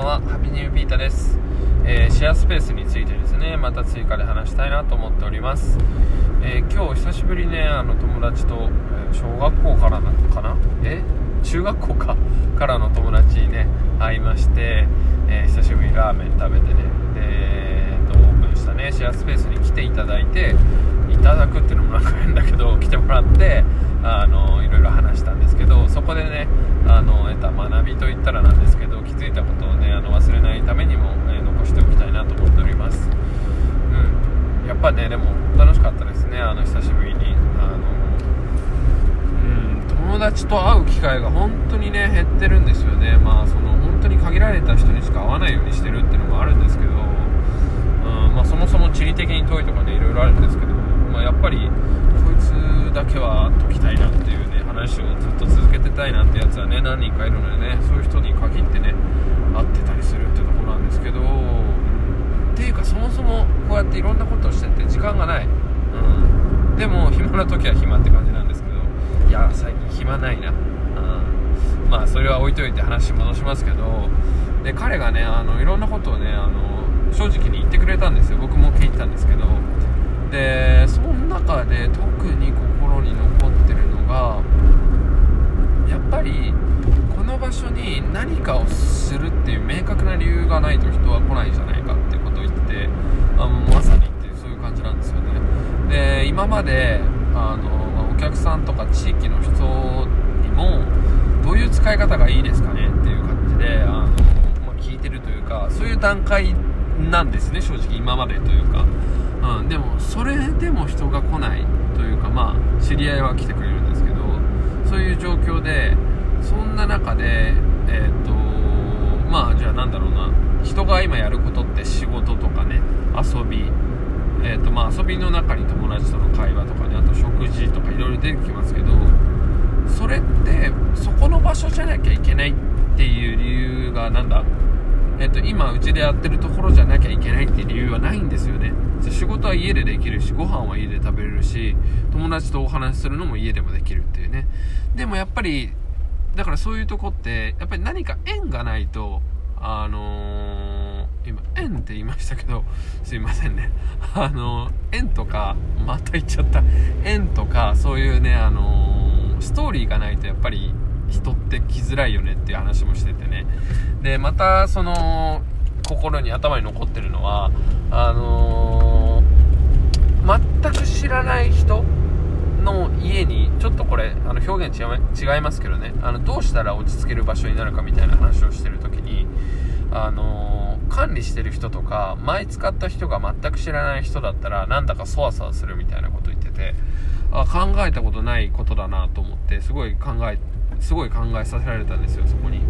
んはハピニューピータです、えー、シェアスペースについてですねまた追加で話したいなと思っております、えー、今日久しぶりねあの友達と、小学校からなのかな？え？中学校か？からの友達にね会いまして、え久しぶりラーメン食べてね。で、えー、とオープンしたねシェアスペースに来ていただいてただくっていうのもなんか変だけど 来てもらってあのいろいろ話したんですけどそこでねあの得た学びといったらなんですけど気づいたことをねあの忘れないためにも、え残しておきたいなと思っております。うん。やっぱねでも楽しかったですねあの久しぶりに。あのうん友達と会う機会が本当にね減ってるんですよね。まあその本当に限られた人にしか会わないようにしてるっていうのもあるんですけどうんまあ、そもそも地理的に遠いとかねいろいろあるんですけど、まあ、やっぱりこいつだけは解きたいなっていうね話をずっと続けてたいなってやつはね何人かいるのでねそういう人に限ってね会ってたりするってところなんですけどっていうかそもそもこうやっていろんなことをしてて時間がない、うん、でも暇な時は暇って感じなんですけどいや最近暇ないな、うん、まあそれは置いといて話戻しますけどで彼がねあのいろんなことをねあの正直に言ってくれたんですよ。僕も聞いてたんですけどでその中で特に心に残ってるのがやっぱりこの場所に何かをするっていう明確な理由がないと人は来ないじゃないかってことを言ってあまさにっていうそういう感じなんですよね。で今まであのお客さんとか地域の人にもどういう使い方がいいですかねっていう感じであの、まあ、聞いてるというかそういう段階なんですね正直今までというか、うん、でもそれでも人が来ないというかまあ知り合いは来てくれるんですけどそういう状況でそんな中でえっ、ー、とまあじゃあなんだろうな。人が今やることって仕事とかね遊び。えーとまあ、遊びの中に友達との会話とかねあと食事とかいろいろ出てきますけどそれってそこの場所じゃなきゃいけないっていう理由がなんだ？えっと、今うちでやってるところじゃなきゃいけないっていう理由はないんですよね。仕事は家でできるしご飯は家で食べれるし友達とお話しするのも家でもできるっていうね。でもやっぱりだからそういうとこってやっぱり何か縁がないとあのー、今縁って言いましたけどすいませんね。あのー、縁とかまた言っちゃった。縁とかそういうねあのー、ストーリーがないとやっぱり人って来づらいよねっていう話もしててね。でまたその心に頭に残ってるのはあのー、全く知らない人の家にちょっとこれあの表現違いますけどね。あのどうしたら落ち着ける場所になるかみたいな話をしてる時にあのー、管理してる人とか前使った人が全く知らない人だったらなんだかそわそわするみたいなこと言っててあ考えたことないことだなと思ってすごい考えすごい考えさせられたんですよそこに、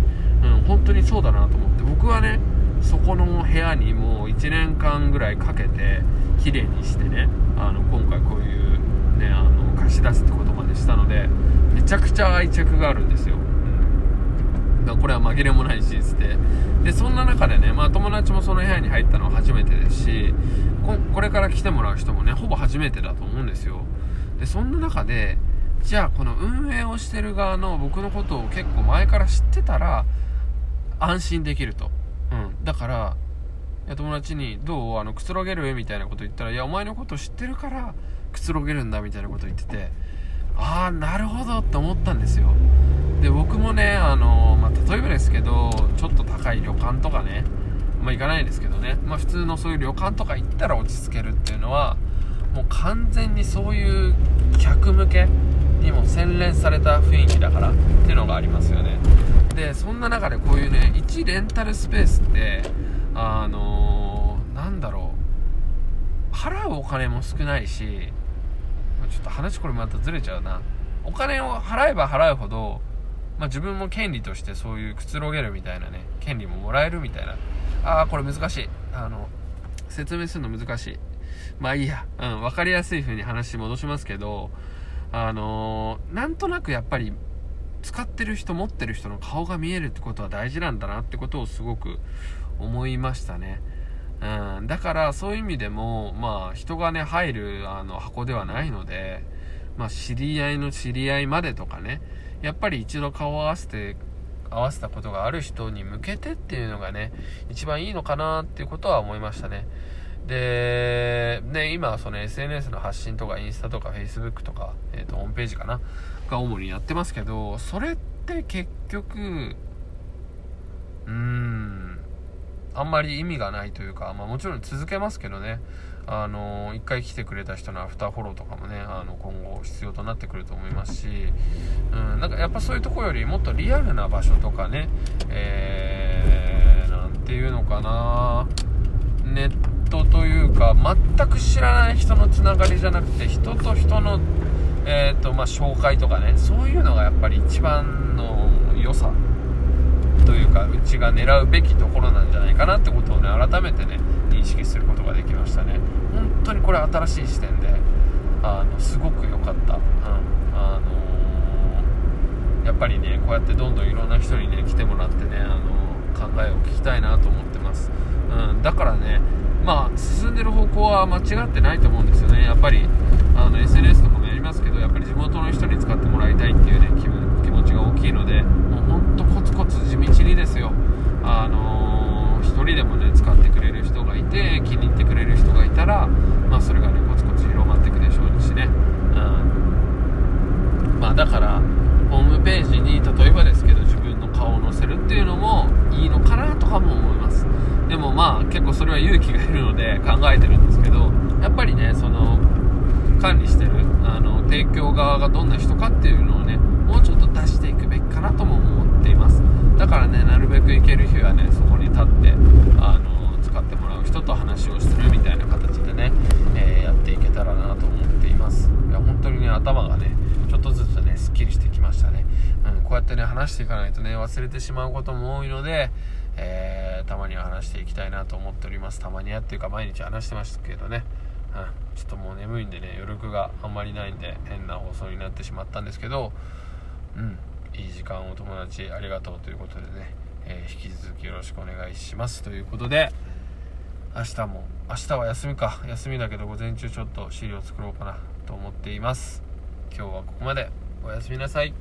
うん、本当にそうだなと思って。僕はねそこの部屋にもう1年間ぐらいかけて綺麗にしてねあの今回こういうねあの貸し出すってことまでしたのでめちゃくちゃ愛着があるんですよ、うん、だからこれは紛れもない事実で。でそんな中でね、まあ、友達もその部屋に入ったのは初めてですしこれから来てもらう人もねほぼ初めてだと思うんですよ。でそんな中でじゃあこの運営をしてる側の僕のことを結構前から知ってたら安心できると。うん。だから、友達に、どうあの、くつろげるみたいなこと言ったら、いや、お前のこと知ってるから、くつろげるんだみたいなこと言ってて、ああ、なるほどって思ったんですよ。で、僕もね、あの、まあ、例えばですけど、ちょっと高い旅館とかね、まあ、行かないですけどね、まあ、普通のそういう旅館とか行ったら落ち着けるっていうのは、もう完全にそういう客向けにも洗練された雰囲気だからっていうのがありますよね。でそんな中でこういうね1レンタルスペースってあのー、なんだろう。払うお金も少ないしちょっと話これまたずれちゃうな。お金を払えば払うほど、まあ、自分も権利としてそういうくつろげるみたいなね権利ももらえるみたいな。ああこれ難しい。あの説明するの難しい。まあいいや、うん、分かりやすい風に話戻しますけどあのー、なんとなくやっぱり使ってる人持ってる人の顔が見えるってことは大事なんだなってことをすごく思いましたね。うん、だからそういう意味でも、まあ人がね、入るあの箱ではないので、まあ知り合いの知り合いまでとかね、やっぱり一度顔を合わせて合わせたことがある人に向けてっていうのがね一番いいのかなっていうことは思いましたねで、ね、今その SNS の発信とかインスタとか Facebook とか、えー、とホームページかな？が主にやってますけどそれって結局うーんあんまり意味がないというか、まあ、もちろん続けますけどね。あの1回来てくれた人のアフターフォローとかもねあの今後必要となってくると思いますし、うん、なんかやっぱそういうとこよりもっとリアルな場所とかね、えー、なんていうのかな。ネットというか全く知らない人のつながりじゃなくて人と人の、えーとまあ、紹介とかねそういうのがやっぱり一番の良さ。というかうちが狙うべきところなんじゃないかなってことをね改めてね認識することができましたね。本当にこれ新しい視点であのすごく良かった、うん。あのー、やっぱりねこうやってどんどんいろんな人にね来てもらってね、あのー、考えを聞きたいなと思ってます、うん、だからねまあ進んでる方向は間違ってないと思うんですよね。やっぱりあの SNS とかもやりますけどやっぱり地元の人に使ってもらいたいっていうね気分気持ちが大きいのでもうほんとコツコツ地道にですよ。あのー、1人でもね使ってくれる人がいて気に入ってくれる人がいたらまあそれがねコツコツ広まっていくでしょうしねうんまあだからホームページに例えばですけど自分の顔を載せるっていうのもいいのかなとかも思いますでもまあ結構それは勇気がいるので考えてるんですけどやっぱりねその管理してるあの提供側がどんな人かっていうのをねもうちょっと出していくべきかなとも思っています。だからねなるべく行ける日はねそこに立ってあの使ってもらう人と話をするみたいな形でね、えー、やっていけたらなと思っています。いや本当にね頭がねちょっとずつねすっきりしてきましたね、うん、こうやってね話していかないとね忘れてしまうことも多いのでえー、たまには話していきたいなと思っております。たまにはっていうか毎日話してましたけどね、うん、ちょっともう眠いんでね余力があんまりないんで変な放送になってしまったんですけど。うん。いい時間お友達ありがとうということでね、えー、引き続きよろしくお願いします。ということで明日も明日は休みか。休みだけど午前中ちょっと資料作ろうかなと思っています。今日はここまで。おやすみなさい。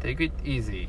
Take it easy.